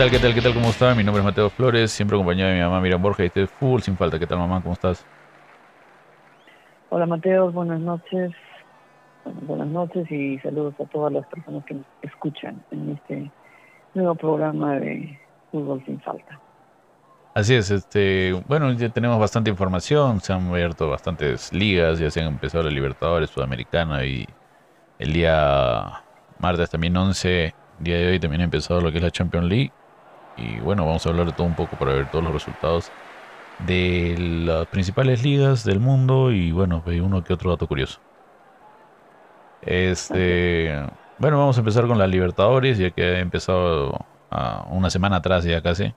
tal, qué tal, qué tal? ¿Cómo está? Mi nombre es Mateo Flores, siempre acompañado de mi mamá Miriam Borja y este es Full Sin Falta. ¿Qué tal, mamá? ¿Cómo estás? Hola, Mateo. Buenas noches. Bueno, buenas noches y saludos a todas las personas que nos escuchan en este nuevo programa de Fútbol Sin Falta. Así es, este, bueno, ya tenemos bastante información, se han abierto bastantes ligas, ya se han empezado la Libertadores Sudamericana y el día martes también 11, día de hoy también ha empezado lo que es la Champions League y bueno, vamos a hablar de todo un poco para ver todos los resultados de las principales ligas del mundo y bueno, uno que otro dato curioso. Este, bueno, vamos a empezar con la Libertadores, ya que ha empezado a una semana atrás ya casi,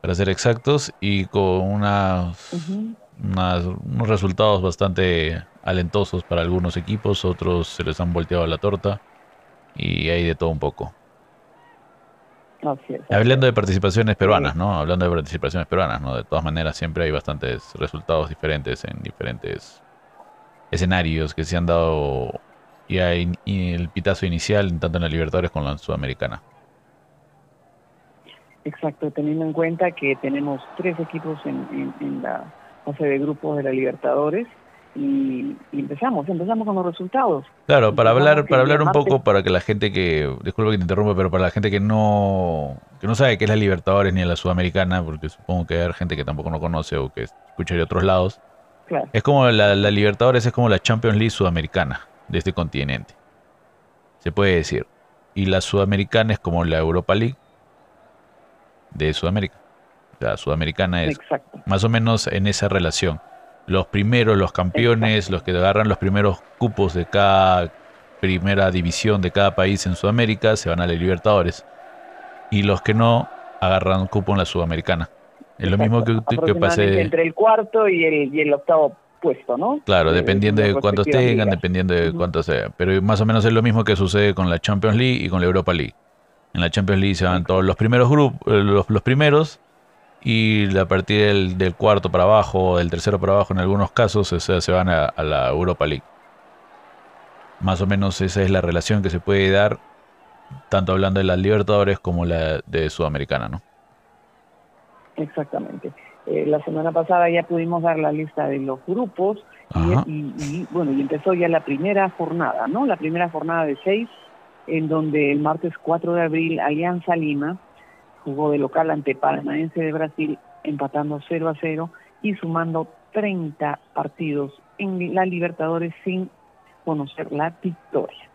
para ser exactos, y con unas, unas, unos resultados bastante alentosos para algunos equipos, otros se les han volteado la torta y hay de todo un poco. Hablando de participaciones peruanas, ¿no? Hablando de participaciones peruanas, ¿no? De todas maneras, siempre hay bastantes resultados diferentes en diferentes escenarios que se han dado ya en, el pitazo inicial, tanto en la Libertadores como en la Sudamericana. Exacto, teniendo en cuenta que tenemos tres equipos en, en la fase de grupos de la Libertadores y, empezamos, empezamos con los resultados. Claro, para hablar, para hablar un poco, para que la gente que, disculpa que te interrumpa, pero para la gente que no, que no sabe qué es la Libertadores ni la Sudamericana, porque supongo que hay gente que tampoco no conoce o que escucha de otros lados. Es como la, la Libertadores es como la Champions League sudamericana de este continente. Se puede decir. Y la Sudamericana es como la Europa League de Sudamérica. La Sudamericana es más o menos en esa relación los primeros, los campeones, los que agarran los primeros cupos de cada primera división de cada país en Sudamérica se van a la Libertadores. Y los que no agarran cupo en la Sudamericana. Es lo mismo que, que pase. Entre el cuarto y el, y el octavo puesto, ¿no? Claro, dependiendo de cuántos tengan, dependiendo de cuántos sea. Pero más o menos es lo mismo que sucede con la Champions League y con la Europa League. En la Champions League se van todos los primeros grupos, eh, los, los primeros y a partir del, cuarto para abajo, del tercero para abajo en algunos casos, se van a, la Europa League. Más o menos esa es la relación que se puede dar, tanto hablando de las Libertadores como la de Sudamericana, ¿no? Exactamente. Eh, la semana pasada ya pudimos dar la lista de los grupos y, bueno, y empezó ya la primera jornada, ¿no? La primera jornada de seis, en donde el martes 4 de abril Alianza Lima jugó de local ante Paranaense de Brasil, empatando 0 a 0 y sumando 30 partidos en la Libertadores sin conocer la victoria.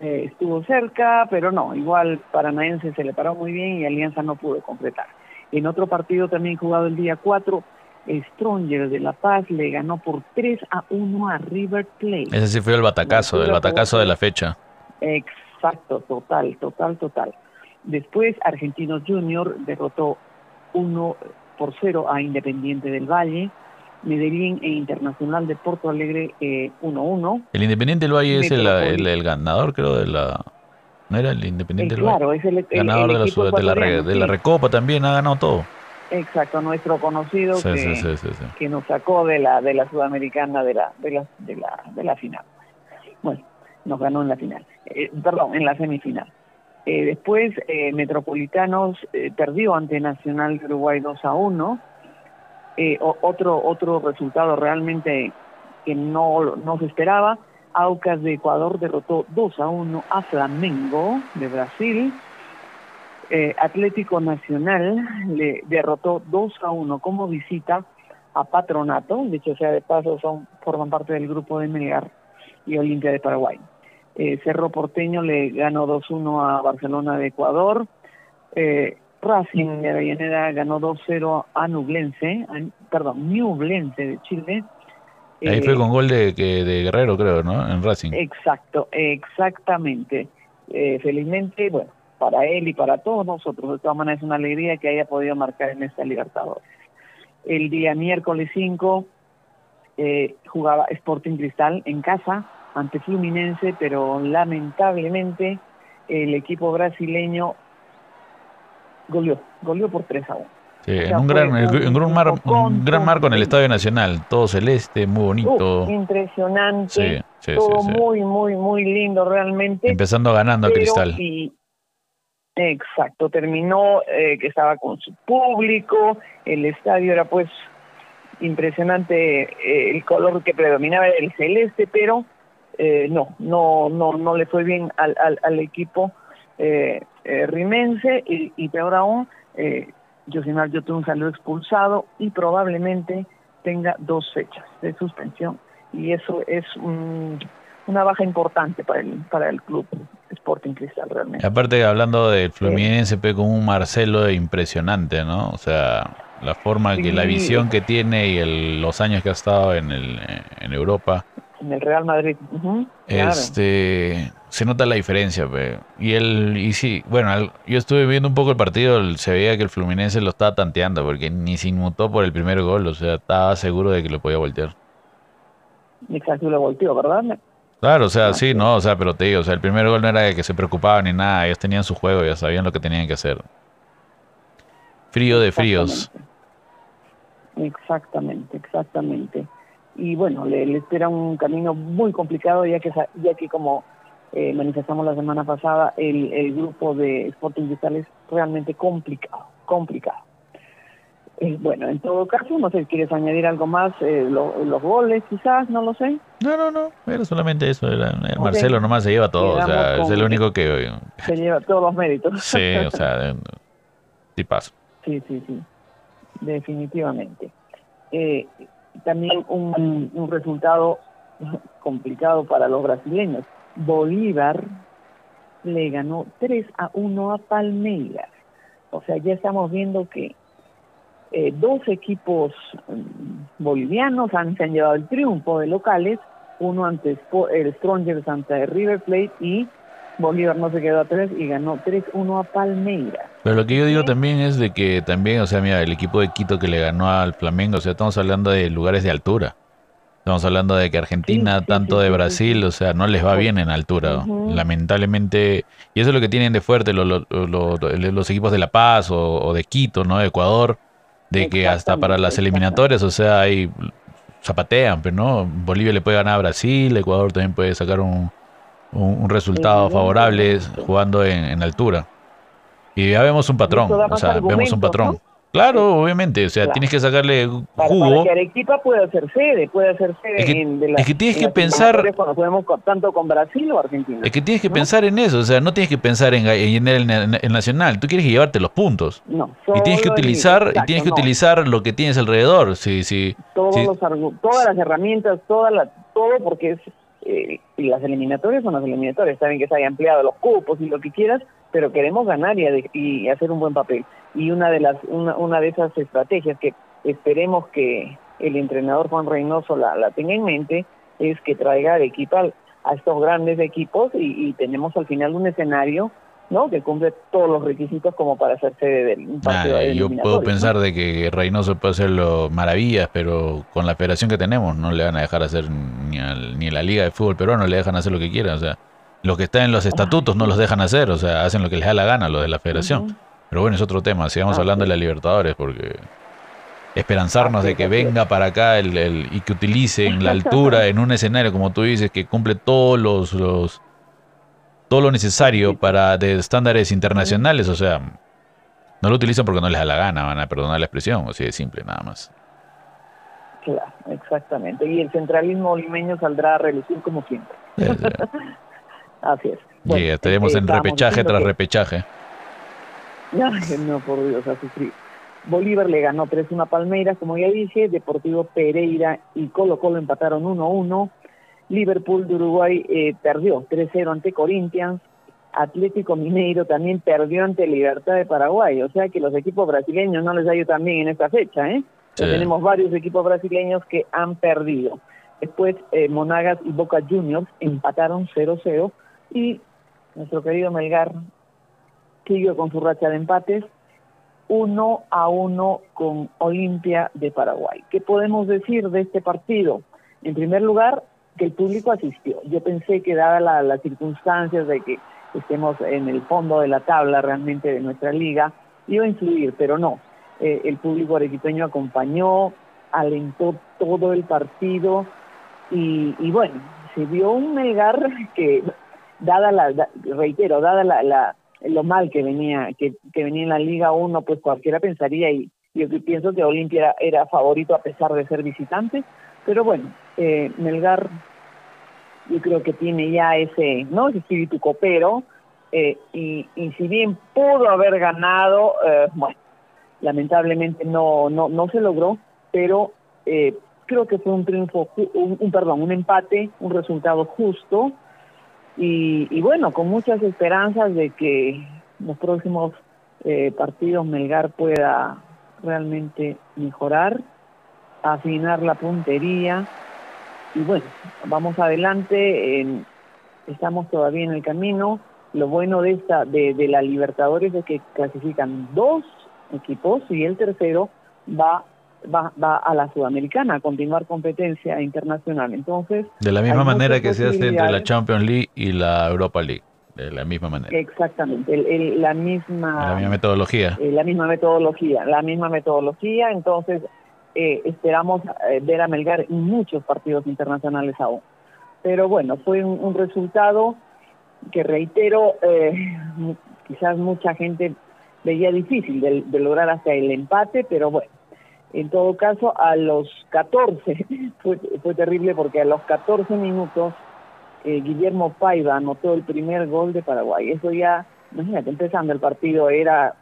Eh, estuvo cerca, pero no, igual Paranaense se le paró muy bien y Alianza no pudo completar. En otro partido también jugado el día 4, Stronger de La Paz le ganó por 3 a 1 a River Plate. Ese sí fue el batacazo, el batacazo de la fecha. Exacto, total, total, total. Después, Argentinos Junior derrotó 1 por 0 a Independiente del Valle. Medellín e Internacional de Porto Alegre 1-1. Eh, el Independiente del Valle es el, el, ganador, creo, de la... ¿No era el Independiente del Valle? Claro, es el, ganador de, la, de, la, Recopa también, ha ganado todo. Exacto, nuestro conocido que, que, nos sacó de la de la sudamericana de la de la de la, de la final. Bueno, nos ganó en la final. Eh, perdón, en la semifinal. Eh, después, eh, Metropolitanos eh, perdió ante Nacional de Uruguay 2 a 1. otro, otro resultado realmente que no, no se esperaba. Aucas de Ecuador derrotó 2 a 1 a Flamengo de Brasil. Atlético Nacional le derrotó 2 a 1 como visita a Patronato, de hecho sea de paso son forman parte del grupo de Melgar y Olimpia de Paraguay. Eh, Cerro Porteño le ganó 2-1 a Barcelona de Ecuador. Eh, Racing de Avellaneda ganó 2-0 a Nublense, perdón, Nublense de Chile. Ahí fue eh, con gol de, de Guerrero, creo, ¿no? En Racing. Exacto, exactamente. felizmente, bueno, para él y para todos nosotros, de todas maneras es una alegría que haya podido marcar en esta Libertadores. El día miércoles 5 jugaba Sporting Cristal en casa, ante Fluminense, pero lamentablemente el equipo brasileño goleó, goleó por 3 a 1. Sí, en, un gran, en un, mar, un gran marco en el Estadio Nacional, todo celeste, muy bonito. impresionante, todo muy, muy, muy lindo realmente. Empezando ganando a Cristal. Exacto, terminó eh, que estaba con su público, el estadio era pues impresionante, eh, el color que predominaba era el celeste, pero eh, no, no, no, no le fue bien al, al, equipo rimense y, y, peor aún, eh, Josimar Yotun salió expulsado y probablemente tenga dos fechas de suspensión y eso es una baja importante para el, para el club Sporting Cristal realmente. Aparte hablando del Fluminense, ve como un Marcelo impresionante, ¿no? O sea, la forma que la visión que tiene y el, los años que ha estado en, el, en Europa. En el Real Madrid. este se nota la diferencia, y él y sí, bueno, yo estuve viendo un poco el partido, se veía que el Fluminense lo estaba tanteando porque ni se inmutó por el primer gol, o sea, estaba seguro de que lo podía voltear. Exacto, lo volteó, ¿verdad? Claro, o sea, sí, no, o sea, pero te digo, o sea, el primer gol no era de que se preocupaban ni nada, ellos tenían su juego, ya sabían lo que tenían que hacer. Frío de fríos. Exactamente, exactamente. Y bueno, le, espera un camino muy complicado, ya que, ya que como eh, manifestamos la semana pasada, el, el grupo de Sporting Digital es realmente complicado, complicado. Eh, bueno, en todo caso, no sé, ¿quieres añadir algo más? Eh, los goles quizás, no lo sé. No, no, no, era solamente eso. Era, Marcelo nomás se lleva todo, o sea, es el único que... Se lleva todos los méritos. Sí, o sea, sí paso. Sí, sí, sí, definitivamente. Eh, también un, resultado complicado para los brasileños. Bolívar le ganó 3 a 1 a Palmeiras. O sea, ya estamos viendo que eh, dos equipos mm, bolivianos han, se han llevado el triunfo de locales, uno ante el Strongers ante River Plate y Bolívar no se quedó a tres y ganó 3-1 a Palmeiras. Pero lo que yo digo también es de que también, o sea, mira, el equipo de Quito que le ganó al Flamengo, o sea, estamos hablando de lugares de altura. Estamos hablando de que Argentina, tanto de Brasil, o sea, no les va bien en altura. Lamentablemente, y eso es lo que tienen de fuerte los, los, equipos de La Paz o, o, de Quito, ¿no? De Ecuador, de que hasta para las eliminatorias, o sea, hay zapatean, pero no, Bolivia le puede ganar a Brasil, Ecuador también puede sacar un, un, resultado favorable jugando en, altura. Y ya vemos un patrón, o sea, vemos un patrón. Claro, obviamente, o sea, tienes que sacarle jugo. Para, que Arequipa pueda hacer sede, puede hacer sede es que, en de es que tienes que pensar tanto con Brasil o Argentina. Es que tienes que pensar en eso, o sea, no tienes que pensar en, en el, nacional, tú quieres llevarte los puntos. No, y tienes que utilizar y tienes que utilizar lo que tienes alrededor, sí, sí. Todos los, todas las herramientas, toda la, todo porque es eh, y las eliminatorias son las eliminatorias, saben que se hayan ampliado los cupos y lo que quieras, pero queremos ganar y, hacer un buen papel. Y una de las una, una de esas estrategias que esperemos que el entrenador Juan Reynoso la, la tenga en mente es que traiga de equipo a estos grandes equipos y, tenemos al final un escenario ¿no? que cumple todos los requisitos como para hacerse de un partido Yo puedo pensar de que Reynoso puede hacerlo maravillas, pero con la federación que tenemos no le van a dejar hacer ni, al, ni la Liga de Fútbol Peruano le dejan hacer lo que quieran, o sea, lo que está en los estatutos no los dejan hacer, o sea, hacen lo que les da la gana, lo de la federación. Pero bueno, es otro tema. Sigamos ah, hablando de la Libertadores porque esperanzarnos de que venga para acá el, y que utilicen la altura en un escenario, como tú dices, que cumple todos los, todo lo necesario para de estándares internacionales. O sea, no lo utilizan porque no les da la gana, van a perdonar la expresión. Así de simple, nada más. Claro, exactamente. Y el centralismo limeño saldrá a relucir como siempre. Así es. y estaremos en repechaje tras repechaje. no, por Dios, a sufrir. Bolívar le ganó 3-1 a Palmeiras, como ya dije, Deportivo Pereira y Colo Colo empataron 1-1. Liverpool de Uruguay eh, perdió 3-0 ante Corinthians. Atlético Mineiro también perdió ante Libertad de Paraguay. O sea que los equipos brasileños no les ha ido tan bien en esta fecha. ¿eh? Tenemos varios equipos brasileños que han perdido. Después eh, Monagas y Boca Juniors empataron 0-0 y nuestro querido Melgar siguió con su racha de empates, uno a uno con Olimpia de Paraguay. ¿Qué podemos decir de este partido? En primer lugar, que el público asistió. Yo pensé que dada las circunstancias de que estemos en el fondo de la tabla realmente de nuestra liga, iba a influir, pero no. Eh, el público arequipeño acompañó, alentó todo el partido y, y bueno, se vio un Melgar que, dada la, reitero, dada la, lo mal que venía que, que venía en la Liga 1, pues cualquiera pensaría y yo pienso que Olimpia era, favorito a pesar de ser visitante, pero bueno, eh, Melgar yo creo que tiene ya ese, ¿no? ese espíritu copero eh, y, y si bien pudo haber ganado, eh, bueno, lamentablemente no, no, no se logró, pero eh, creo que fue un triunfo, un, perdón, un empate, un resultado justo y, bueno, con muchas esperanzas de que los próximos eh, partidos Melgar pueda realmente mejorar, afinar la puntería y bueno, vamos adelante, estamos todavía en el camino. Lo bueno de esta de, de la Libertadores es que clasifican dos equipos y el tercero va va, va a la Sudamericana a continuar competencia internacional. Entonces, de la misma manera que se hace entre la Champions League y la Europa League, de la misma manera. Exactamente, la misma la misma metodología. Eh, la misma metodología, la misma metodología, entonces eh, esperamos eh, ver a Melgar en muchos partidos internacionales aún. Pero bueno, fue un, resultado que reitero, quizás mucha gente veía difícil de, lograr hasta el empate, pero bueno, en todo caso a los 14, fue, fue terrible porque a los 14 minutos eh, Guillermo Paiva anotó el primer gol de Paraguay. Eso ya, imagínate, empezando el partido era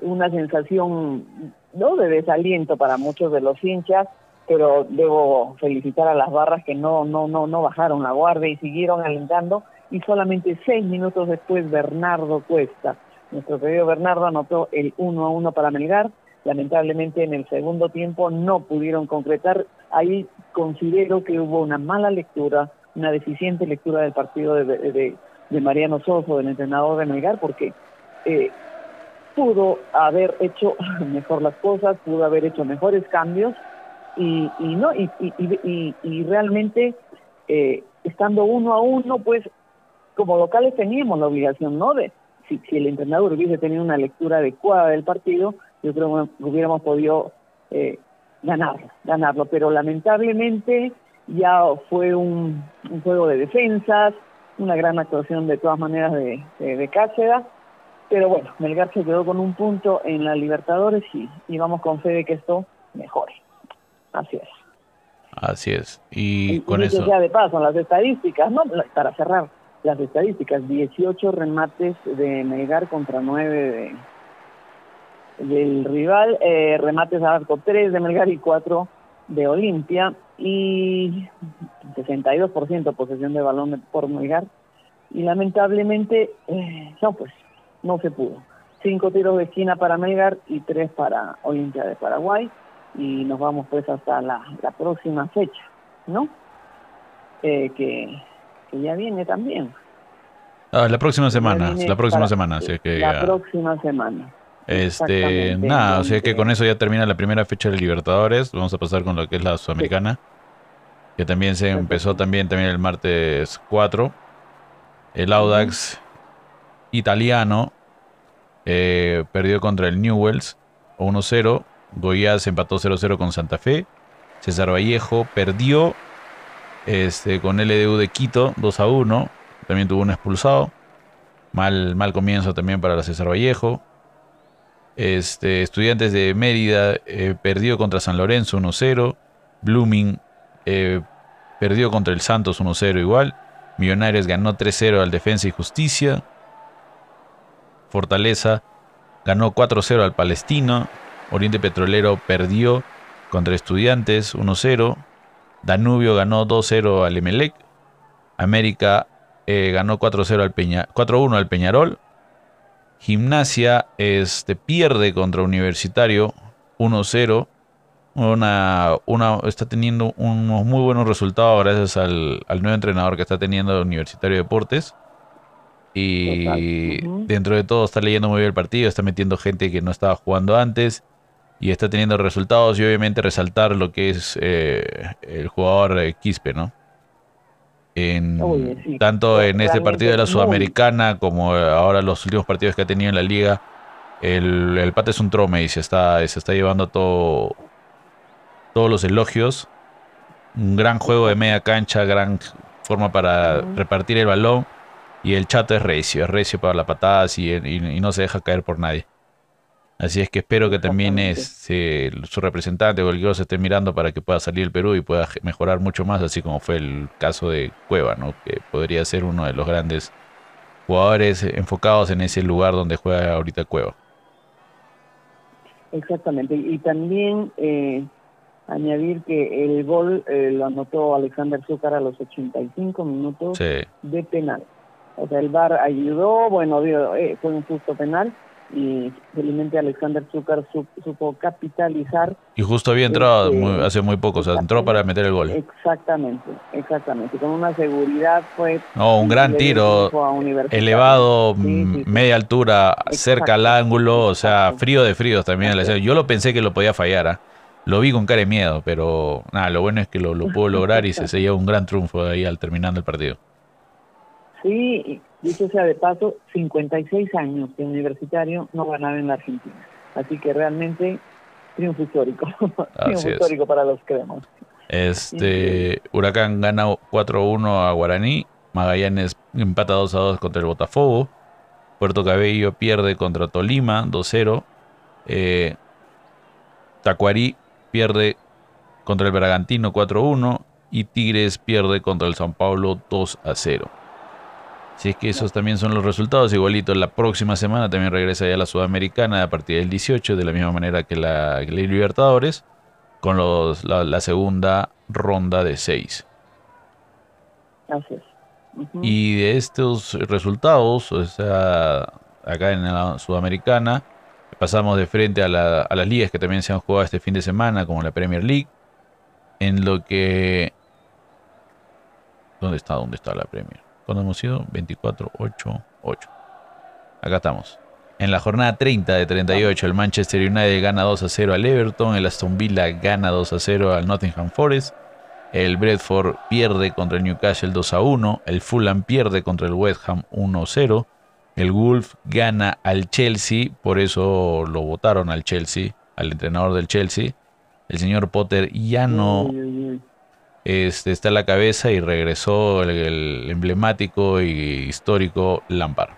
una sensación no de desaliento para muchos de los hinchas, pero debo felicitar a las barras que no no no no bajaron la guardia y siguieron alentando y solamente seis minutos después Bernardo Cuesta nuestro querido Bernardo anotó el 1 a 1 para Melgar. Lamentablemente en el segundo tiempo no pudieron concretar. Ahí considero que hubo una mala lectura, una deficiente lectura del partido de, de, Mariano Soso, del entrenador de Melgar, porque eh, pudo haber hecho mejor las cosas, pudo haber hecho mejores cambios y, y no y, y, realmente eh, estando uno a uno, pues como locales teníamos la obligación, ¿no? De, si, el entrenador hubiese tenido una lectura adecuada del partido, yo creo que hubiéramos podido eh, ganarlo, ganarlo. Pero lamentablemente ya fue un, juego de defensas, una gran actuación de todas maneras de, de, Cáceres. Pero bueno, Melgar se quedó con un punto en la Libertadores y, y vamos con fe de que esto mejore. Así es. Así es. Y, con eso. Ya de paso, las estadísticas, ¿no? Para cerrar, las estadísticas, 18 remates de Melgar contra 9 de, del rival, eh, remates a arco 3 de Melgar y 4 de Olimpia y 62% posesión de balón por Melgar y lamentablemente eh, no pues no se pudo. Cinco tiros de esquina para Melgar y tres para Olimpia de Paraguay y nos vamos pues hasta la, la próxima fecha, ¿no? Eh, que que ya viene también. Ah, la próxima semana, la próxima semana, así que La próxima semana. Este, nada, o sea que con eso ya termina la primera fecha de Libertadores. Vamos a pasar con lo que es la Sudamericana, que también se empezó también, también el martes 4. El Audax italiano eh, perdió contra el Newells 1-0. Goiás empató 0-0 con Santa Fe. César Vallejo perdió este, con LDU de Quito, 2 a 1. También tuvo un expulsado. Mal, mal comienzo también para la César Vallejo. Este, Estudiantes de Mérida eh, perdió contra San Lorenzo 1-0. Blooming eh, perdió contra el Santos 1-0 igual. Millonarios ganó 3-0 al Defensa y Justicia. Fortaleza ganó 4-0 al Palestino. Oriente Petrolero perdió contra Estudiantes 1-0. Danubio ganó 2-0 al Emelec. América eh, ganó 4-0 al Peña, 4-1 al Peñarol. Gimnasia este, pierde contra Universitario 1-0. Una, una, está teniendo unos muy buenos resultados gracias al, nuevo entrenador que está teniendo Universitario Deportes. Y dentro de todo está leyendo muy bien el partido, está metiendo gente que no estaba jugando antes y está teniendo resultados y obviamente resaltar lo que es eh, el jugador eh, Quispe, ¿no? En, Tanto en este partido de la Sudamericana como ahora los últimos partidos que ha tenido en la liga, el, el pate es un trome y se está, se está llevando todo, todos los elogios. Un gran juego de media cancha, gran forma para repartir el balón Y el chato es recio, es recio para las patadas y, y, no se deja caer por nadie. Así es que espero que también es, eh, su representante o cualquier se esté mirando para que pueda salir el Perú y pueda mejorar mucho más, así como fue el caso de Cueva, ¿no? que podría ser uno de los grandes jugadores enfocados en ese lugar donde juega ahorita Cueva. Exactamente, y también eh, añadir que el gol eh, lo anotó Alexander Zúcar a los 85 minutos de penal. O sea, el VAR ayudó, bueno, eh, fue un justo penal y felizmente Alexander Zúcar supo capitalizar. Y justo había entrado este, hace muy poco, o sea, entró para meter el gol. Exactamente, exactamente, con una seguridad fue... No, un gran tiro, elevado, media altura, cerca al ángulo, o sea, frío de fríos también. Yo lo pensé que lo podía fallar, ¿ah? lo vi con cara de miedo, pero nada, lo bueno es que lo, lo pudo lograr y se selló un gran triunfo ahí al terminando el partido. Sí, dicho sea de paso, 56 años de universitario no ganaba en la Argentina. Así que realmente triunfo histórico. triunfo histórico para los creemos. Este, Huracán gana 4-1 a Guaraní. Magallanes empata 2-2 contra el Botafogo. Puerto Cabello pierde contra Tolima 2-0. Eh, Tacuarí pierde contra el Bragantino 4-1. Y Tigres pierde contra el San Paulo 2-0. Si es que esos también son los resultados, igualito la próxima semana también regresa ya la Sudamericana a partir del 18, de la misma manera que la, Libertadores, con los, la, segunda ronda de 6. Y de estos resultados, o sea, acá en la Sudamericana, pasamos de frente a, a las ligas que también se han jugado este fin de semana, como la Premier League, en lo que... ¿Dónde está? ¿Dónde está la Premier? Cuando hemos sido 24, 8, 8. Acá estamos. En la jornada 30 de 38, el Manchester United gana 2 a 0 al Everton, el Aston Villa gana 2 a 0 al Nottingham Forest, el Bradford pierde contra el Newcastle 2 a 1, el Fulham pierde contra el West Ham 1 a 0, el Wolf gana al Chelsea, por eso lo votaron al Chelsea, al entrenador del Chelsea. El señor Potter ya no, este, está en la cabeza y regresó el, emblemático y histórico Lampard.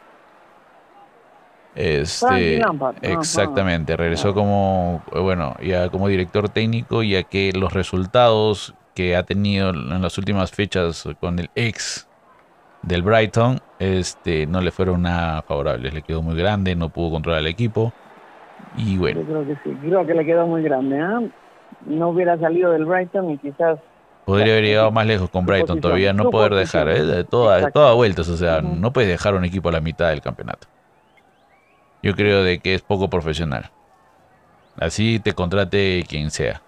Este, exactamente, regresó como, bueno, ya como director técnico, ya que los resultados que ha tenido en las últimas fechas con el ex del Brighton, este, no le fueron nada favorables. Le quedó muy grande, no pudo controlar el equipo. Y bueno. Yo creo que sí, creo que le quedó muy grande. ¿eh? No hubiera salido del Brighton y quizás Podría haber llegado más lejos con Brighton, todavía no poder dejar, ¿eh? de toda, toda vueltas, o sea, no puedes dejar un equipo a la mitad del campeonato. Yo creo de que es poco profesional. Así te contrate quien sea.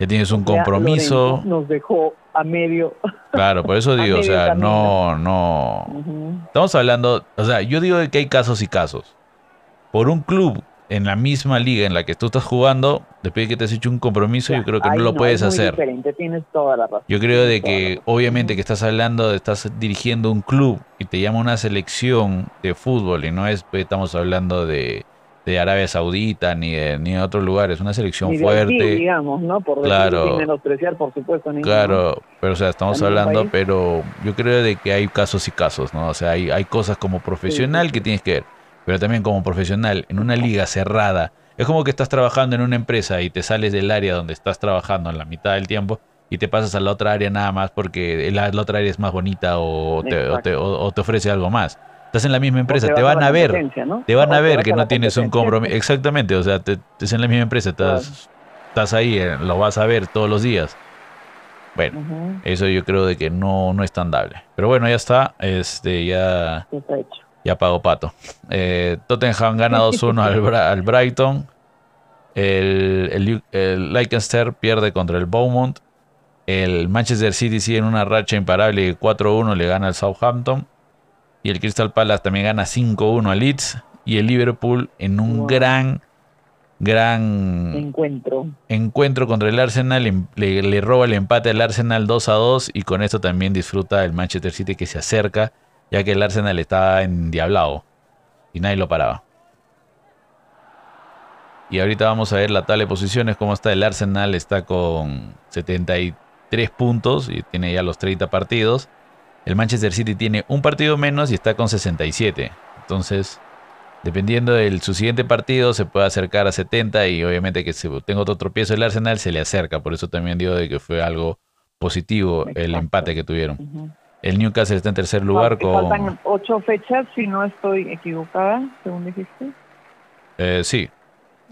Ya tienes un compromiso. nos dejó a medio. Claro, por eso digo, o sea, no, no. Estamos hablando, o sea, yo digo que hay casos y casos. Por un club en la misma liga en la que tú estás jugando, después de que te has hecho un compromiso, yo creo que no lo puedes hacer. Yo creo de que obviamente que estás hablando, estás dirigiendo un club y te llama una selección de fútbol y no es, pues, estamos hablando de, de Arabia Saudita ni de, ni de otros lugares, una selección fuerte. digamos, ¿no? Por claro, menospreciar, por supuesto. Claro, pero o sea, estamos hablando, pero yo creo de que hay casos y casos, ¿no? O sea, hay, hay cosas como profesional que tienes que ver pero también como profesional, en una liga cerrada. Es como que estás trabajando en una empresa y te sales del área donde estás trabajando en la mitad del tiempo y te pasas a la otra área nada más porque la, otra área es más bonita o te, ofrece algo más. Estás en la misma empresa, te, van a ver, te van a ver que no tienes un compromiso. Exactamente, o sea, te, estás en la misma empresa, estás, estás ahí, eh, lo vas a ver todos los días. Bueno, eso yo creo de que no, no es tan dable. Pero bueno, ya está, este, ya... Está hecho. Ya pagó pato. Eh, Tottenham gana 2-1 al, Brighton. El, el, Leicester pierde contra el Beaumont. El Manchester City sigue en una racha imparable 4-1 le gana al Southampton. Y el Crystal Palace también gana 5-1 al Leeds. Y el Liverpool en un gran, gran encuentro. encuentro contra el Arsenal. Em, le, le roba el empate al Arsenal 2-2. Y con esto también disfruta el Manchester City que se acerca ya que el Arsenal estaba endiablado y nadie lo paraba. Y ahorita vamos a ver la tabla de posiciones, cómo está el Arsenal, está con 73 puntos y tiene ya los 30 partidos. El Manchester City tiene un partido menos y está con 67. Entonces, dependiendo de su siguiente partido, se puede acercar a 70 y obviamente que si tenga otro tropiezo el Arsenal, se le acerca. Por eso también digo de que fue algo positivo el empate que tuvieron. El Newcastle está en tercer lugar con... Faltan ocho fechas, si no estoy equivocada, según dijiste. Eh, sí.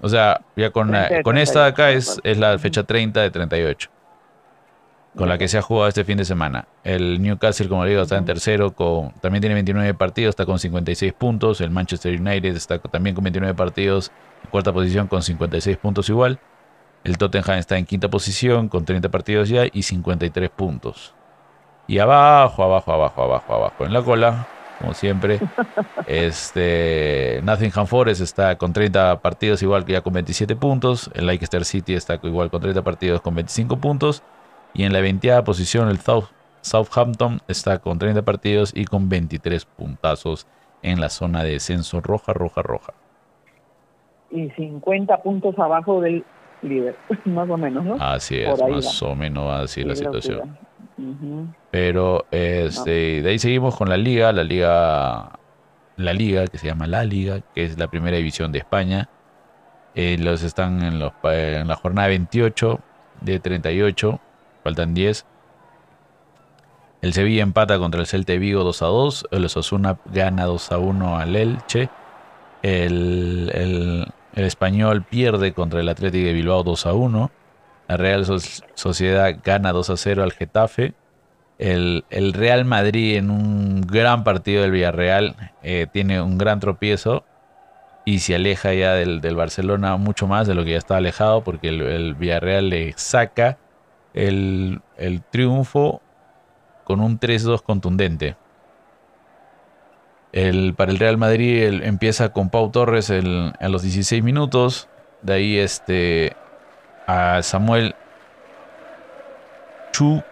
O sea, ya con, con esta de acá es, es la fecha 30 de 38 con la que se ha jugado este fin de semana. El Newcastle, como digo, está en tercero, con, también tiene 29 partidos, está con 56 puntos. El Manchester United está también con 29 partidos, en cuarta posición con 56 puntos igual. El Tottenham está en quinta posición con 30 partidos ya y 53 puntos. Y abajo, abajo, abajo, abajo, abajo, en la cola, como siempre, este Nottingham Forest está con 30 partidos igual que ya con 27 puntos. El Leicester City está igual con 30 partidos con 25 puntos. Y en la 20 posición el Southampton está con 30 partidos y con 23 puntazos en la zona de descenso roja, roja, roja. Y 50 puntos abajo del líder, más o menos, ¿no? Así es, más o menos así la situación. Pero este, de ahí seguimos con la liga, la liga, la liga que se llama La Liga, que es la primera división de España. Eh, los están en, los, en la jornada 28 de 38 Faltan 10. El Sevilla empata contra el Celta Vigo 2 a 2. El Osasuna gana 2 a 1 al Elche. El, el, Español pierde contra el Atlético de Bilbao 2 a 1. La Real Sociedad gana 2 a 0 al Getafe. El, Real Madrid en un gran partido del Villarreal eh, tiene un gran tropiezo y se aleja ya del, Barcelona mucho más de lo que ya estaba alejado porque el, Villarreal le saca el, triunfo con un 3-2 contundente. El, para el Real Madrid empieza con Pau Torres a los 16 minutos. De ahí este, a Samuel Chu,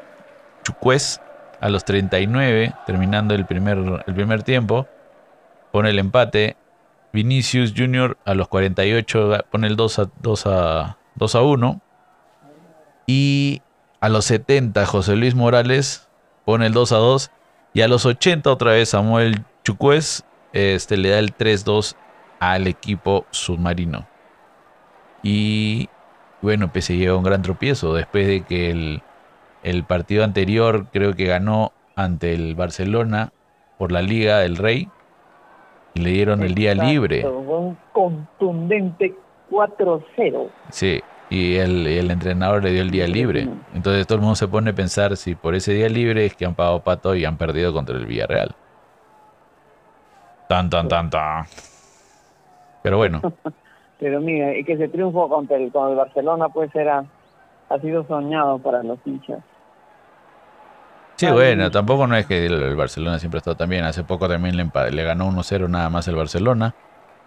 Chucuez a los 39, terminando el primer, el primer tiempo. Pone el empate. Vinicius Jr. a los 48 pone el 2 a, 2 a, 2 a 1. Y a los 70 José Luis Morales pone el 2 a 2. Y a los 80 otra vez Samuel Chucuez este, le da el 3-2 al equipo submarino. Y bueno, pues se lleva un gran tropiezo después de que el, el, partido anterior creo que ganó ante el Barcelona por la Liga del Rey. Y le dieron el día libre. Un contundente 4-0. Sí, y el, entrenador le dio el día libre. Entonces todo el mundo se pone a pensar si por ese día libre es que han pagado pato y han perdido contra el Villarreal. Tan, tan, tan, tan. Pero bueno. Pero mira, y que ese triunfo contra el, con el Barcelona pues era, ha sido soñado para los hinchas. Sí, bueno, tampoco no es que el, Barcelona siempre ha estado tan bien. Hace poco también le, le ganó 1-0 nada más el Barcelona.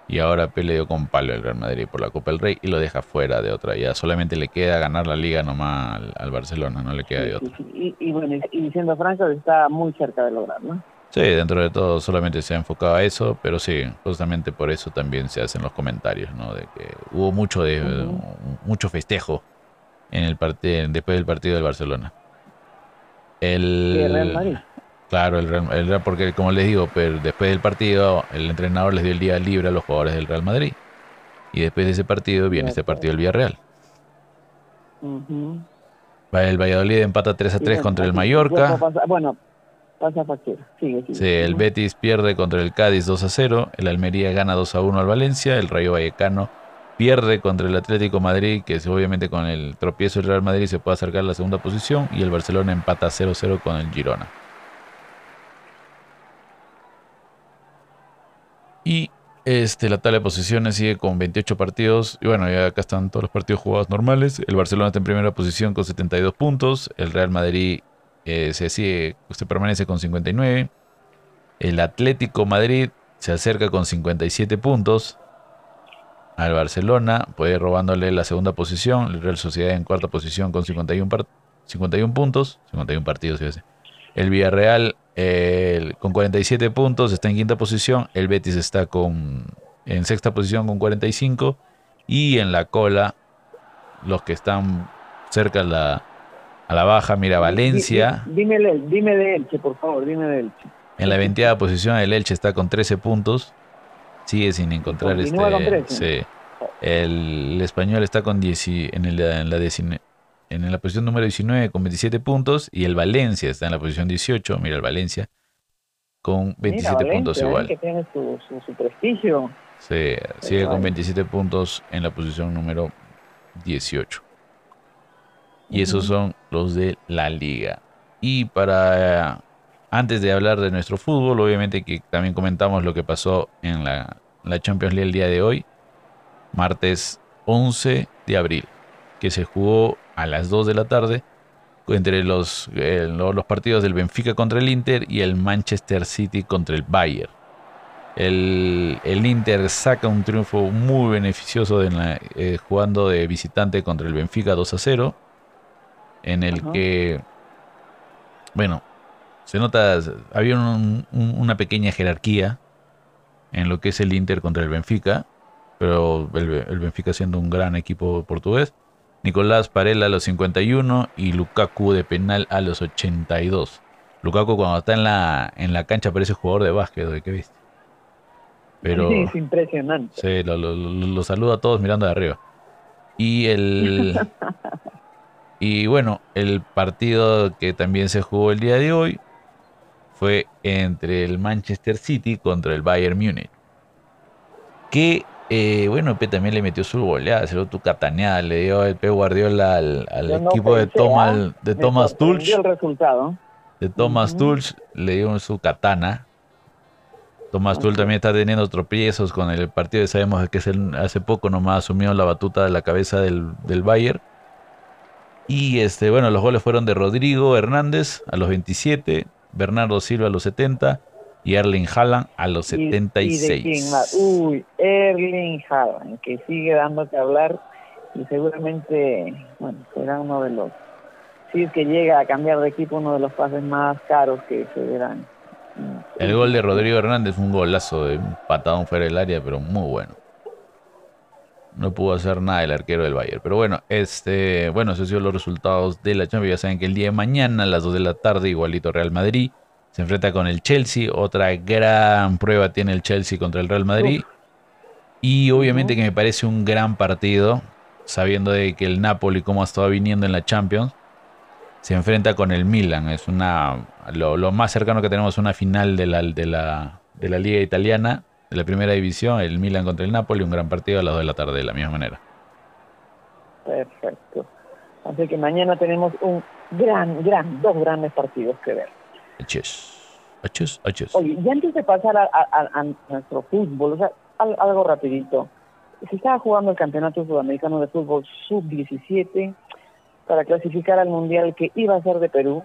Y ahora peleó con palo el Real Madrid por la Copa del Rey y lo deja fuera de otra. Ya solamente le queda ganar la liga nomás al, Barcelona, no le queda de otra. Y, bueno, y siendo franco, está muy cerca de lograr, ¿no? Sí, dentro de todo solamente se ha enfocado a eso, pero sí, justamente por eso también se hacen los comentarios, ¿no? De que hubo mucho de mucho festejo en el partido después del partido del Barcelona. El, Real Madrid. Claro, el Real, porque como les digo, pero después del partido el entrenador les dio el día libre a los jugadores del Real Madrid. Y después de ese partido viene este partido del Villarreal. El Valladolid empata 3 a 3 contra el Mallorca. bueno, pasa factura. Sigue, Sí, el Betis pierde contra el Cádiz 2 a 0. El Almería gana 2 a 1 al Valencia. El Rayo Vallecano pierde contra el Atlético Madrid, que obviamente con el tropiezo del Real Madrid se puede acercar a la segunda posición. Y el Barcelona empata 0 0 con el Girona. Y este, la tabla de posiciones sigue con 28 partidos. Y bueno, ya acá están todos los partidos jugados normales. El Barcelona está en primera posición con 72 puntos. El Real Madrid eh, se, sigue, se permanece con 59. El Atlético Madrid se acerca con 57 puntos al Barcelona. Puede ir robándole la segunda posición. El Real Sociedad en cuarta posición con 51, 51 puntos. 51 partidos, El Villarreal con 47 puntos está en quinta posición. El Betis está con, en sexta posición con 45. Y en la cola, los que están cerca la, A la baja, mira, Valencia. Dime, dime, dime de Elche, por favor, dime de Elche. En la 20 posición, el Elche está con 13 puntos. Sigue sin encontrar este. Sí. El, español está con 10, en, el, en, la en la posición número 19 con 27 puntos. Y el Valencia está en la posición 18. Mira, el Valencia con 27 puntos ¿eh? igual. Que tiene su, su, prestigio. Sí, sigue con 27 puntos en la posición número 18. Y esos son los de la liga. Y para antes de hablar de nuestro fútbol, obviamente que también comentamos lo que pasó en la, Champions League el día de hoy, martes 11 de abril, que se jugó a las 2 de la tarde entre los, eh, los partidos del Benfica contra el Inter y el Manchester City contra el Bayern. El, Inter saca un triunfo muy beneficioso eh, jugando de visitante contra el Benfica 2 a 0, en el que, bueno, se nota, había una pequeña jerarquía en lo que es el Inter contra el Benfica, pero el, Benfica siendo un gran equipo portugués. Nicolás Parela a los 51 y Lukaku de penal a los 82. Lukaku cuando está en la, en la cancha parece jugador de básquet, ¿de qué viste? Pero, sí, es impresionante. Sí, lo, lo, saludo a todos mirando de arriba. Y el... y bueno, el partido que también se jugó el día de hoy fue entre el Manchester City contra el Bayern Múnich. Que, eh, bueno, P también le metió su goleada, se lo tu cataneada, le dio el P Guardiola al, equipo de Thomas, ¿ah? de Thomas Tulch. el resultado. De Thomas Tulch le dio su katana. Thomas Tull también está teniendo tropiezos con el partido. Sabemos que es hace poco nomás asumió la batuta de la cabeza del, del Bayern. Y este, bueno, los goles fueron de Rodrigo Hernández a los 27, Bernardo Silva a los 70 y Erling Haaland a los 76. Uy, Erling Haaland, que sigue dando que hablar y seguramente, bueno, será uno de los, si es que llega a cambiar de equipo, uno de los pases más caros que se verán. El gol de Rodrigo Hernández fue un golazo de un patadón fuera del área, pero muy bueno. No pudo hacer nada el arquero del Bayern. Pero bueno, este, bueno, esos han sido los resultados de la Champions. Ya saben que el día de mañana a las 2 de la tarde, igualito Real Madrid, se enfrenta con el Chelsea. Otra gran prueba tiene el Chelsea contra el Real Madrid. Y obviamente que me parece un gran partido, sabiendo de que el Napoli, como ha estado viniendo en la Champions, se enfrenta con el Milan. Es una lo, más cercano que tenemos es una final de la, de la, de la Liga Italiana de la primera división, el Milan contra el Napoli, un gran partido a las 2 de la tarde de la misma manera. Perfecto. Así que mañana tenemos un gran, gran, dos grandes partidos que ver. Hechos. Hechos, hechos. Oye, y antes de pasar a, nuestro fútbol, o sea, algo rapidito. Se estaba jugando el Campeonato Sudamericano de Fútbol Sub-17 para clasificar al Mundial que iba a ser de Perú,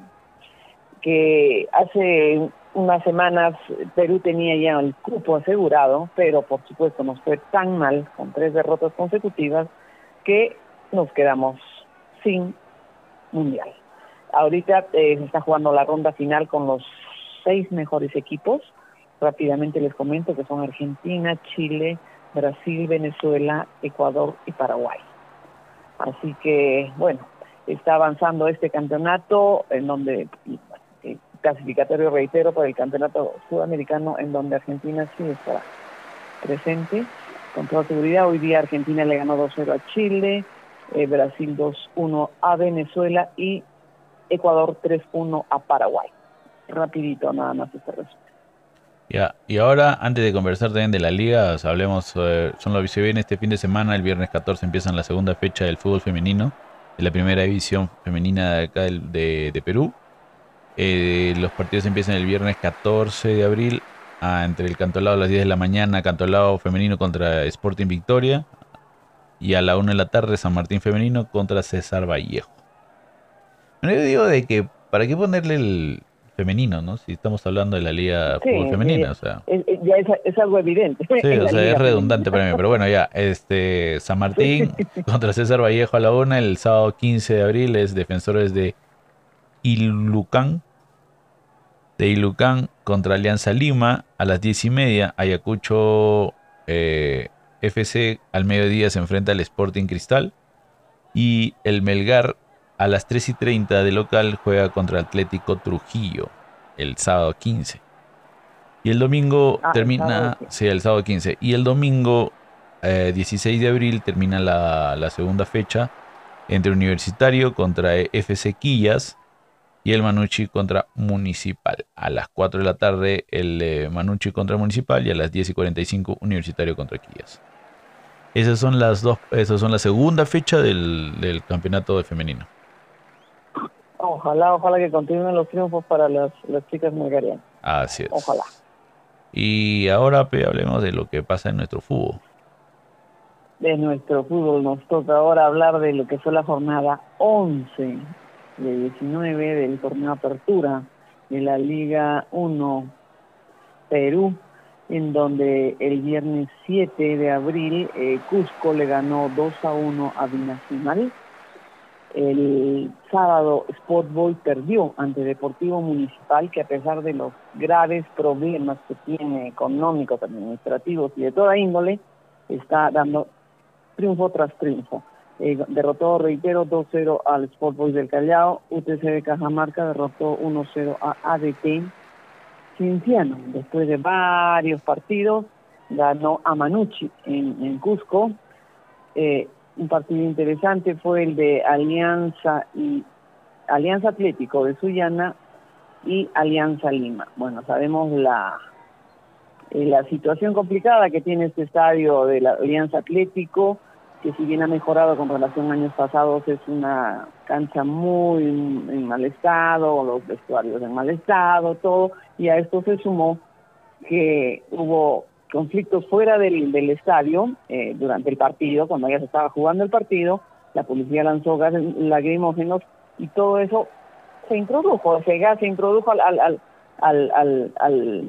que hace unas semanas Perú tenía ya el cupo asegurado, pero por supuesto nos fue tan mal con tres derrotas consecutivas que nos quedamos sin mundial. Ahorita eh, se está jugando la ronda final con los seis mejores equipos. Rápidamente les comento que son Argentina, Chile, Brasil, Venezuela, Ecuador y Paraguay. Así que, bueno, está avanzando este campeonato en donde clasificatorio, reitero, para el Campeonato Sudamericano, en donde Argentina sí está presente con toda seguridad. Hoy día Argentina le ganó 2-0 a Chile, eh, Brasil 2-1 a Venezuela y Ecuador 3-1 a Paraguay. Rapidito nada más este resultado. Ya, y ahora, antes de conversar también de la liga, hablemos, eh, son lo que se este fin de semana, el viernes 14 empiezan la segunda fecha del fútbol femenino, de la primera división femenina de acá de, de Perú. Eh, los partidos empiezan el viernes 14 de abril entre el Cantolao a las 10 de la mañana, Cantolao femenino contra Sporting Victoria. Y a la 1 de la tarde San Martín femenino contra César Vallejo. Bueno, yo digo de que, ¿para qué ponerle el femenino, no? Si estamos hablando de la liga femenina, o sea. ya es, algo evidente. Sí, o sea, es redundante para mí, pero bueno, ya, este, San Martín contra César Vallejo a la 1, el sábado 15 de abril es Defensores de Ilucán de Ilucán contra Alianza Lima a las 10 y media. Ayacucho eh, FC al mediodía se enfrenta al Sporting Cristal. Y el Melgar a las 3 y 30 de local juega contra Atlético Trujillo el sábado 15. Y el domingo ah, termina, sí, el sábado 15. Y el domingo 16 eh, de abril termina la, segunda fecha entre Universitario contra FC Quillas y el Manucci contra Municipal. A las 4 de la tarde el eh, Manucci contra Municipal y a las 10 y 45 Universitario contra Quillas. Esas son las dos, esas son la segunda fecha del, campeonato de femenino. Ojalá, ojalá que continúen los triunfos para las, las chicas bulgarianas. Así es. Ojalá. Y ahora hablemos de lo que pasa en nuestro fútbol. De nuestro fútbol nos toca ahora hablar de lo que fue la jornada 11 de 19 del torneo Apertura de la Liga 1 Perú, en donde el viernes 7 de abril eh, Cusco le ganó 2 a 1 a Binacional el sábado Sportboy perdió ante Deportivo Municipal que a pesar de los graves problemas que tiene económicos, administrativos y de toda índole, está dando triunfo tras triunfo. Eh, derrotó, reitero, 2-0 al Sportboy del Callao, UTC de Cajamarca derrotó 1-0 a ADT Cinciano. Después de varios partidos, ganó a Manucci en, en Cusco. Eh, un partido interesante fue el de Alianza y Alianza Atlético de Sullana y Alianza Lima. Bueno, sabemos la eh, la situación complicada que tiene este estadio de la Alianza Atlético, que si bien ha mejorado con relación a años pasados, es una cancha muy en mal estado, los vestuarios en mal estado, todo, y a esto se sumó que hubo conflictos fuera del, del estadio eh, durante el partido, cuando ya se estaba jugando el partido, la policía lanzó gases lacrimógenos y todo eso se introdujo, ese gas se introdujo al, al, al, al, al,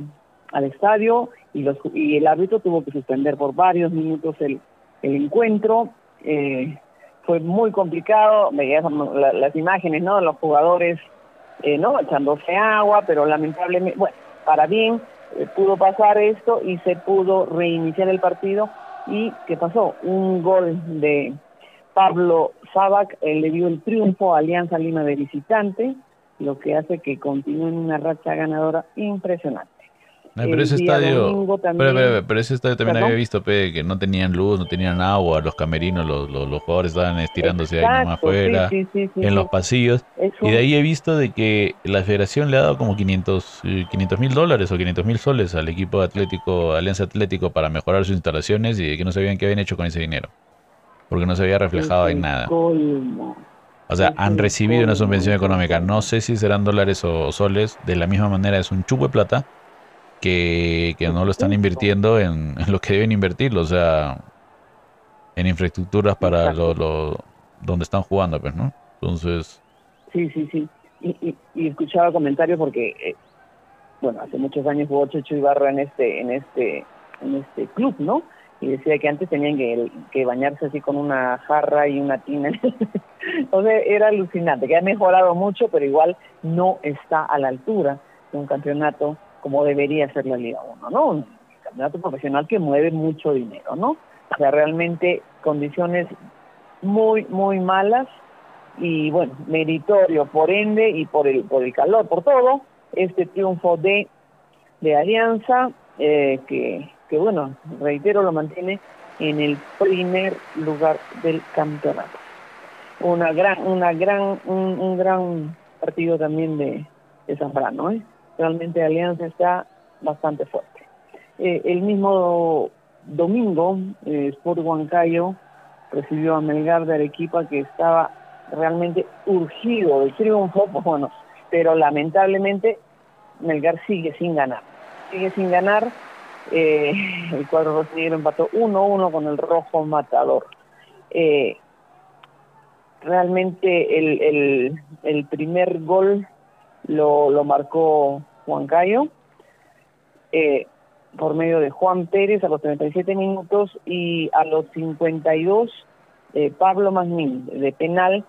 al estadio y, los, y el árbitro tuvo que suspender por varios minutos el, el encuentro. Eh, fue muy complicado, veías las imágenes ¿no? los jugadores eh, no echándose agua, pero lamentablemente, bueno, para bien, eh, pudo pasar esto y se pudo reiniciar el partido. ¿Y qué pasó? Un gol de Pablo Sabac le dio el triunfo a Alianza Lima de visitante, lo que hace que continúe en una racha ganadora impresionante pero, ese estadio, pero, ese estadio también había visto que no tenían luz, no tenían agua, los camerinos, los, los, jugadores estaban estirándose ahí nomás afuera, en los pasillos. Y de ahí he visto de que la federación le ha dado como 500 eh, mil dólares o 500 mil soles al equipo atlético, Alianza Atlético para mejorar sus instalaciones y que no sabían qué habían hecho con ese dinero. Porque no se había reflejado en nada. O sea, han recibido una subvención económica. No sé si serán dólares o soles. De la misma manera es un chupo de plata que, no lo están invirtiendo en, lo que deben invertirlo, o sea, en infraestructuras para lo, lo, donde están jugando, pues, ¿no? Entonces... Sí, sí, sí. Y, y, escuchaba comentarios porque, eh, bueno, hace muchos años jugó Checho Ibarra en este, en este, en este club, ¿no? Y decía que antes tenían que, que bañarse así con una jarra y una tina. sea, era alucinante, que ha mejorado mucho, pero igual no está a la altura de un campeonato como debería ser la Liga 1, ¿no? Un campeonato profesional que mueve mucho dinero, ¿no? O sea, realmente condiciones muy, muy malas y bueno, meritorio por ende y por el, por el calor, por todo, este triunfo de, de Alianza, eh, que, que bueno, reitero, lo mantiene en el primer lugar del campeonato. Una gran, una gran, un, un gran partido también de, de Zambrano, ¿eh? Realmente Alianza está bastante fuerte. Eh, el mismo domingo, eh, Sport Huancayo recibió a Melgar de Arequipa que estaba realmente urgido de triunfo, pues bueno, pero lamentablemente Melgar sigue sin ganar. Sigue sin ganar. Eh, el cuadro rosonero empató 1-1 con el rojo matador. Eh, realmente el, primer gol lo marcó Juan Cayo, eh, por medio de Juan Pérez a los 37 minutos y a los 52 eh, Pablo Magnín de penal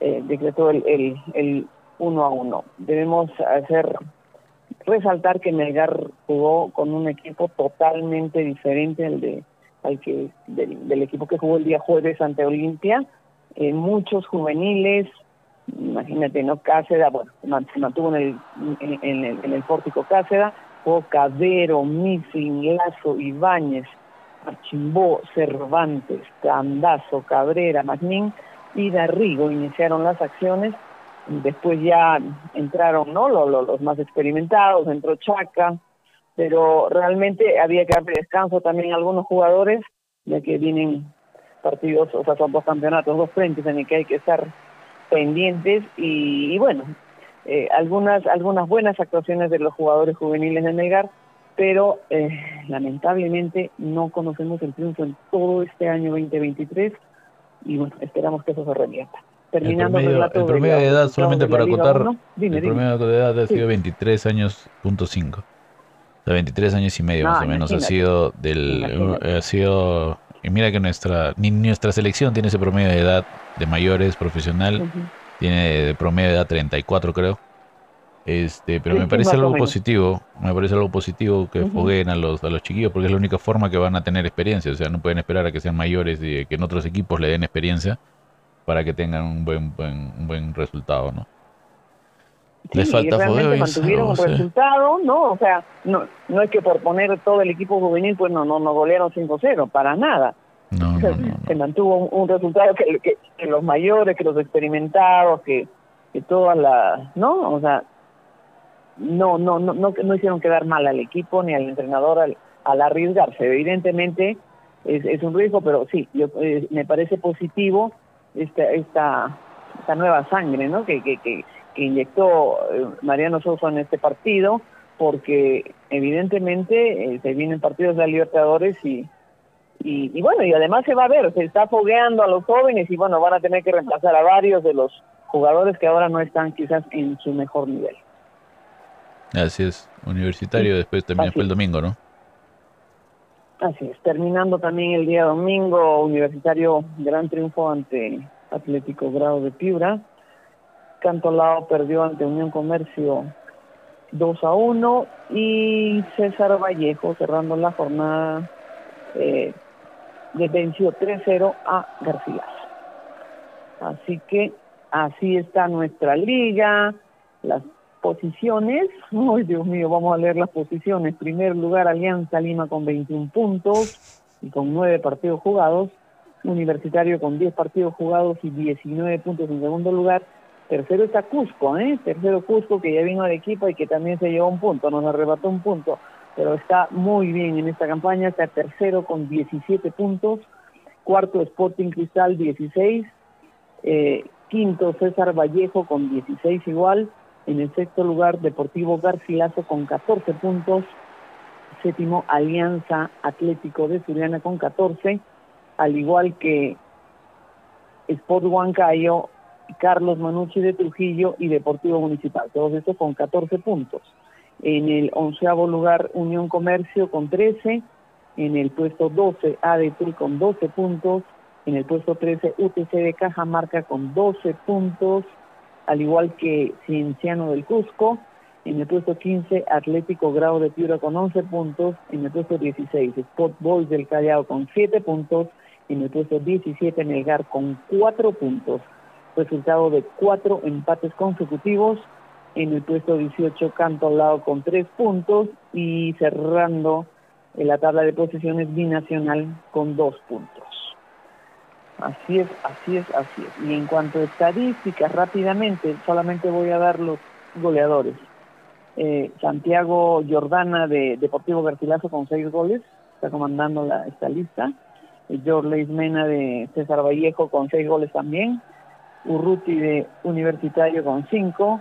eh, decretó el, el, el 1 a 1. Debemos hacer resaltar que Melgar jugó con un equipo totalmente diferente al de al que del, equipo que jugó el día jueves ante Olimpia, muchos juveniles, imagínate, ¿no? Cáceda, bueno, se mantuvo en el, en, el, en el pórtico Cáceda, o Cadero, Missing, Lazo, Ibáñez, Archimbó, Cervantes, Candazo, Cabrera, Magnín y Darrigo iniciaron las acciones. Después ya entraron ¿no? los, los más experimentados, entró Chaca, pero realmente había que darle descanso también a algunos jugadores, ya que vienen partidos, o sea, son dos campeonatos, dos frentes en el que hay que estar pendientes y, bueno, eh, algunas algunas buenas actuaciones de los jugadores juveniles de Negar, pero eh, lamentablemente no conocemos el triunfo en todo este año 2023 y bueno, esperamos que eso se revierta. Terminando el promedio, el promedio de, edad, solamente para acotar, el promedio de edad ha sido 23 años punto 5. O sea, 23 años y medio más o menos ha sido del ha sido y mira que nuestra, ni nuestra selección tiene ese promedio de edad de mayores profesional, tiene de promedio de edad 34 creo. Este, pero me parece algo positivo, me parece algo positivo que uh a los, a los chiquillos porque es la única forma que van a tener experiencia, o sea, no pueden esperar a que sean mayores y que en otros equipos le den experiencia para que tengan un buen, buen, un buen resultado, ¿no? Les falta realmente mantuvieron un resultado, ¿no? O sea, no, no es que por poner todo el equipo juvenil, pues no, no, no golearon 5-0, para nada. No, Se mantuvo un, resultado que, que, los mayores, que los experimentados, que, que todas las, ¿no? O sea, no, no, no, no, no hicieron quedar mal al equipo ni al entrenador al, al arriesgarse. Evidentemente es, es un riesgo, pero sí, yo, eh, me parece positivo esta, esta, esta nueva sangre, ¿no? Que, que, que que inyectó eh, Mariano Sosa en este partido, porque evidentemente eh, se vienen partidos de Libertadores y, y, bueno, y además se va a ver, se está fogueando a los jóvenes y bueno, van a tener que reemplazar a varios de los jugadores que ahora no están quizás en su mejor nivel. Así es, universitario después también fue el domingo, ¿no? Así es, terminando también el día domingo, universitario, gran triunfo ante Atlético Grado de Piura, Cantolao perdió ante Unión Comercio 2 a 1 y César Vallejo cerrando la jornada eh, venció 3-0 a García. Así que así está nuestra liga, las posiciones, ay Dios mío, vamos a leer las posiciones. Primer lugar Alianza Lima con 21 puntos y con 9 partidos jugados. Universitario con 10 partidos jugados y 19 puntos en segundo lugar. Tercero está Cusco, ¿eh? Tercero Cusco que ya vino al equipo y que también se llevó un punto, nos arrebató un punto, pero está muy bien en esta campaña, está tercero con 17 puntos, cuarto Sporting Cristal 16, eh, quinto César Vallejo con 16 igual, en el sexto lugar Deportivo Garcilaso con 14 puntos, séptimo Alianza Atlético de Suriana con 14, al igual que Sport Huancayo Carlos Manucci de Trujillo y Deportivo Municipal, todos estos con 14 puntos. En el onceavo lugar Unión Comercio con 13, en el puesto 12 ADT con 12 puntos, en el puesto 13 UTC de Cajamarca con 12 puntos, al igual que Cienciano del Cusco, en el puesto 15 Atlético Grado de Piura con 11 puntos, en el puesto 16 Sport Boys del Callao con 7 puntos, en el puesto 17 Melgar con 4 puntos resultado de cuatro empates consecutivos. En el puesto 18 Canto al lado con tres puntos y cerrando en la tabla de posiciones binacional con dos puntos. Así es, así es, así es. Y en cuanto a estadísticas, rápidamente, solamente voy a dar los goleadores. Eh, Santiago Jordana de Deportivo Garcilaso con seis goles, está comandando la, esta lista. George Leismena de César Vallejo con seis goles también. Urruti de Universitario con cinco,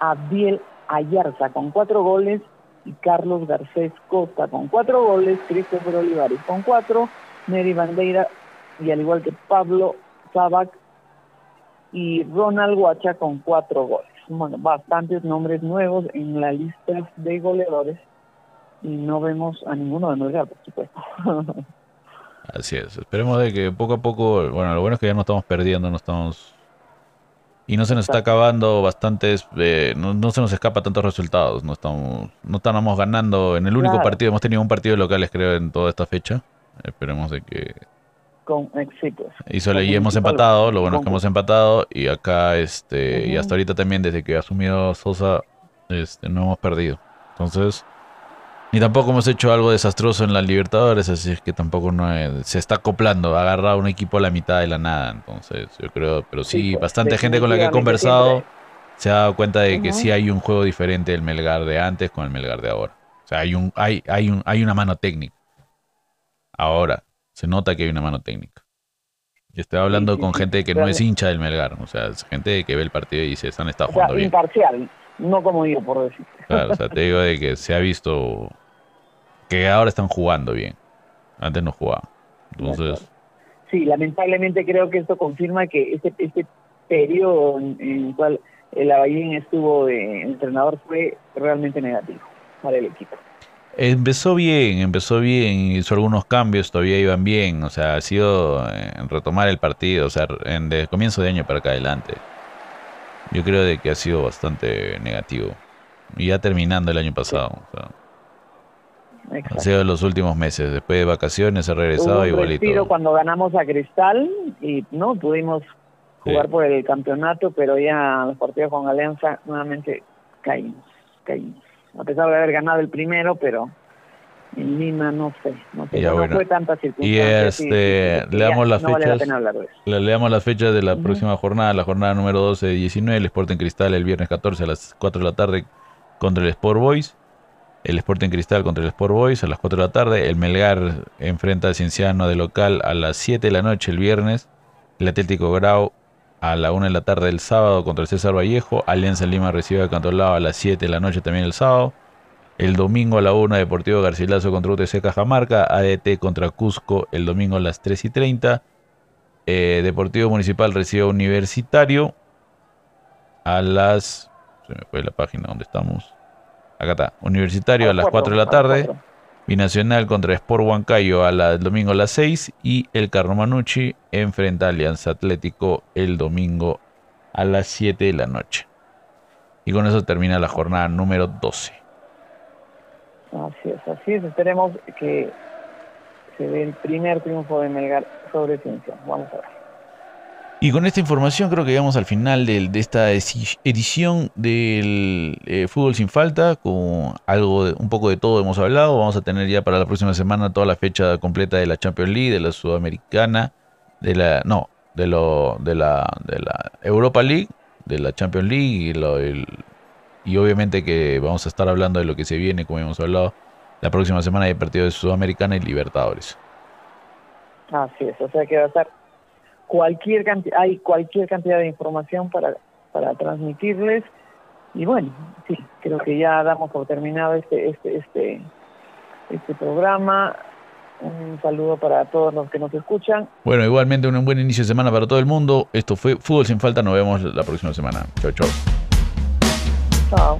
Abdiel Ayarza con cuatro goles y Carlos Garcés Costa con cuatro goles, Christopher Olivares con cuatro, Neri Bandeira y al igual que Pablo Sabac y Ronald Guacha con cuatro goles. Bueno, bastantes nombres nuevos en la lista de goleadores y no vemos a ninguno de Melgar, por supuesto. Así es. Esperemos de que poco a poco, bueno, lo bueno es que ya no estamos perdiendo, no estamos... Y no se nos está acabando bastantes, eh, no, se nos escapa tantos resultados, no estamos, no estamos ganando en el único partido, hemos tenido un partido de locales creo en toda esta fecha, esperemos de que Con, pues. Y, solo, y hemos empatado, lo bueno es que hemos empatado y acá, este, y hasta ahorita también desde que ha asumido Sosa, este, no hemos perdido. Entonces, ni tampoco hemos hecho algo desastroso en la Libertadores, así es que tampoco no se está acoplando, ha agarrado un equipo a la mitad de la nada, entonces yo creo, pero sí, pues, bastante gente con la que he conversado se ha dado cuenta de que sí hay un juego diferente del Melgar de antes con el Melgar de ahora. O sea, hay un, hay, hay un, hay una mano técnica. Ahora, se nota que hay una mano técnica. Y estoy hablando con gente que no es hincha del Melgar, o sea, es gente que ve el partido y dice, están está jugando bien. Imparcial, no como yo, por decir. Claro, o sea, te digo de que se ha visto que ahora están jugando bien. Antes no jugaban. Entonces. Sí, lamentablemente creo que esto confirma que este, este periodo en, el cual el Avallín estuvo de entrenador fue realmente negativo para el equipo. Empezó bien, empezó bien, hizo algunos cambios, todavía iban bien, o sea, ha sido en retomar el partido, o sea, en, desde el comienzo de año para acá adelante. Yo creo de que ha sido bastante negativo. Y ya terminando el año pasado. O sea. Ha sido los últimos meses. Después de vacaciones ha regresado Hubo igualito. cuando ganamos a Cristal y no pudimos jugar por el campeonato, pero ya los partidos con Alianza nuevamente caímos, caímos. A pesar de haber ganado el primero, pero en Lima no sé, no sé, no fue tanta circunstancia. Y este, le damos las fechas, le, leamos las fechas de la próxima jornada, la jornada número 12 de 19, el Sporting Cristal el viernes 14 a las 4 de la tarde contra el Sport Boys el Sporting Cristal contra el Sport Boys a las 4 de la tarde, el Melgar enfrenta al Cienciano de local a las 7 de la noche el viernes, el Atlético Grau a la 1 de la tarde el sábado contra el César Vallejo, Alianza Lima recibe a Cantolao a las 7 de la noche también el sábado, el domingo a la 1 Deportivo Garcilaso contra UTC Cajamarca, ADT contra Cusco el domingo a las 3 y 30, eh, Deportivo Municipal recibe a Universitario a las... Se me fue la página donde estamos. Acá está. Universitario a las 4 de la tarde. Binacional contra Sport Huancayo a la, el domingo a las 6. Y el Carro Manucci enfrenta a Alianza Atlético el domingo a las 7 de la noche. Y con eso termina la jornada número 12. Así es, así es. Esperemos que se dé el primer triunfo de Melgar sobre Ciencia. Vamos a ver. Y con esta información creo que llegamos al final de, esta edición del eh, Fútbol sin Falta, con algo, de, un poco de todo hemos hablado. Vamos a tener ya para la próxima semana toda la fecha completa de la Champions League, de la Sudamericana, de la, no, de, lo, de, la, de la Europa League, de la Champions League y, lo, y obviamente que vamos a estar hablando de lo que se viene, como hemos hablado, la próxima semana de partidos de Sudamericana y Libertadores. Así es, o sea que va a estar cualquier hay cualquier cantidad de información para, para transmitirles y bueno, sí, creo que ya damos por terminado este este este este programa. Un saludo para todos los que nos escuchan. Bueno, igualmente un buen inicio de semana para todo el mundo. Esto fue Fútbol sin falta. Nos vemos la próxima semana. Chao, chao. Chao.